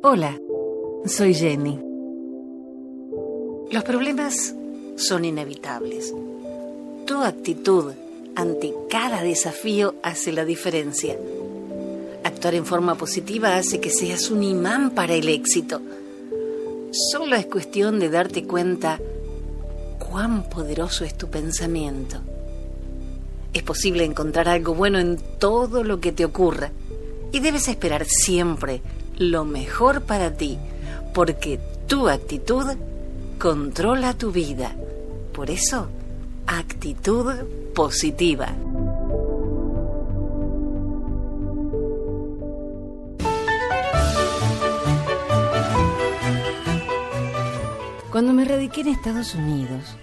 Hola, soy Jenny. Los problemas son inevitables. Tu actitud ante cada desafío hace la diferencia. Actuar en forma positiva hace que seas un imán para el éxito. Solo es cuestión de darte cuenta cuán poderoso es tu pensamiento. Es posible encontrar algo bueno en todo lo que te ocurra y debes esperar siempre lo mejor para ti, porque tu actitud controla tu vida. Por eso, actitud positiva. Cuando me radiqué en Estados Unidos,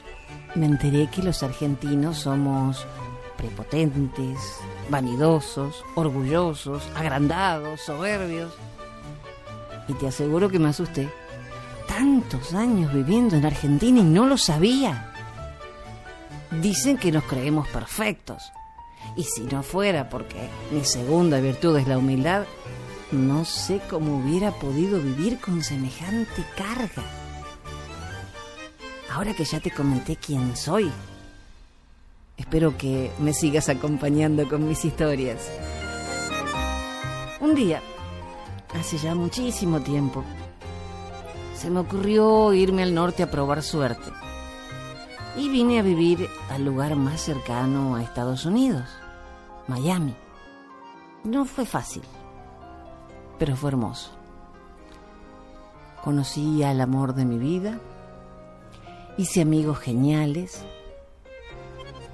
me enteré que los argentinos somos prepotentes, vanidosos, orgullosos, agrandados, soberbios. Y te aseguro que me asusté. Tantos años viviendo en Argentina y no lo sabía. Dicen que nos creemos perfectos. Y si no fuera porque mi segunda virtud es la humildad, no sé cómo hubiera podido vivir con semejante carga. Ahora que ya te comenté quién soy, espero que me sigas acompañando con mis historias. Un día, hace ya muchísimo tiempo, se me ocurrió irme al norte a probar suerte. Y vine a vivir al lugar más cercano a Estados Unidos, Miami. No fue fácil, pero fue hermoso. Conocí al amor de mi vida hice amigos geniales.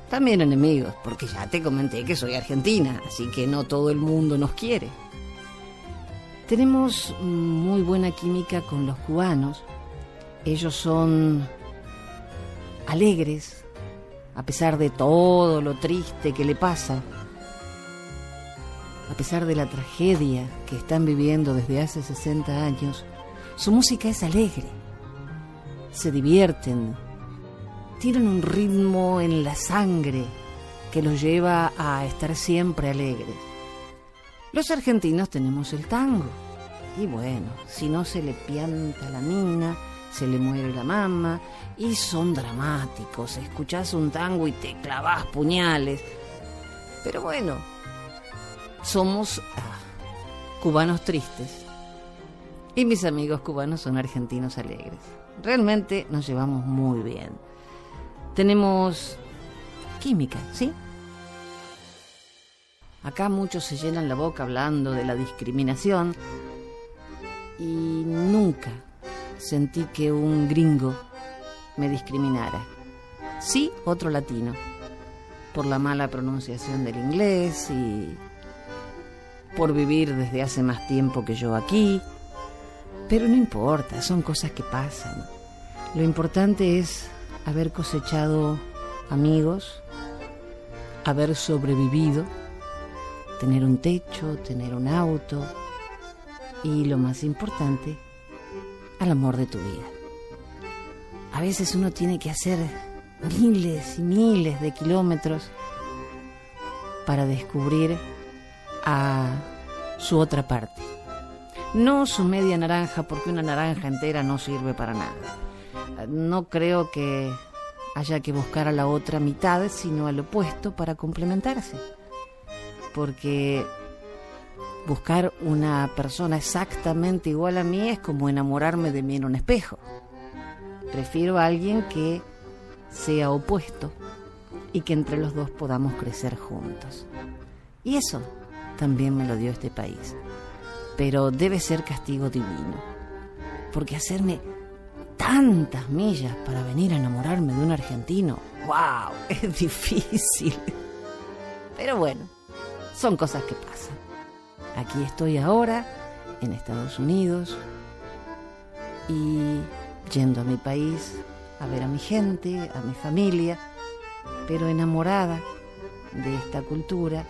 También enemigos, porque ya te comenté que soy argentina, así que no todo el mundo nos quiere. Tenemos muy buena química con los cubanos. Ellos son alegres, a pesar de todo lo triste que le pasa, a pesar de la tragedia que están viviendo desde hace 60 años, su música es alegre se divierten, tienen un ritmo en la sangre que los lleva a estar siempre alegres. Los argentinos tenemos el tango. Y bueno, si no se le pianta la mina, se le muere la mama, y son dramáticos. Escuchás un tango y te clavas puñales. Pero bueno, somos ah, cubanos tristes. Y mis amigos cubanos son argentinos alegres. Realmente nos llevamos muy bien. Tenemos química, ¿sí? Acá muchos se llenan la boca hablando de la discriminación y nunca sentí que un gringo me discriminara. Sí, otro latino, por la mala pronunciación del inglés y por vivir desde hace más tiempo que yo aquí pero no importa, son cosas que pasan. Lo importante es haber cosechado amigos, haber sobrevivido, tener un techo, tener un auto y lo más importante, al amor de tu vida. A veces uno tiene que hacer miles y miles de kilómetros para descubrir a su otra parte no su media naranja, porque una naranja entera no sirve para nada. No creo que haya que buscar a la otra mitad, sino al opuesto para complementarse. Porque buscar una persona exactamente igual a mí es como enamorarme de mí en un espejo. Prefiero a alguien que sea opuesto y que entre los dos podamos crecer juntos. Y eso también me lo dio este país pero debe ser castigo divino. Porque hacerme tantas millas para venir a enamorarme de un argentino, wow, es difícil. Pero bueno, son cosas que pasan. Aquí estoy ahora, en Estados Unidos, y yendo a mi país a ver a mi gente, a mi familia, pero enamorada de esta cultura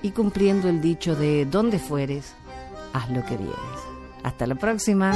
y cumpliendo el dicho de donde fueres, haz lo que vienes. Hasta la próxima.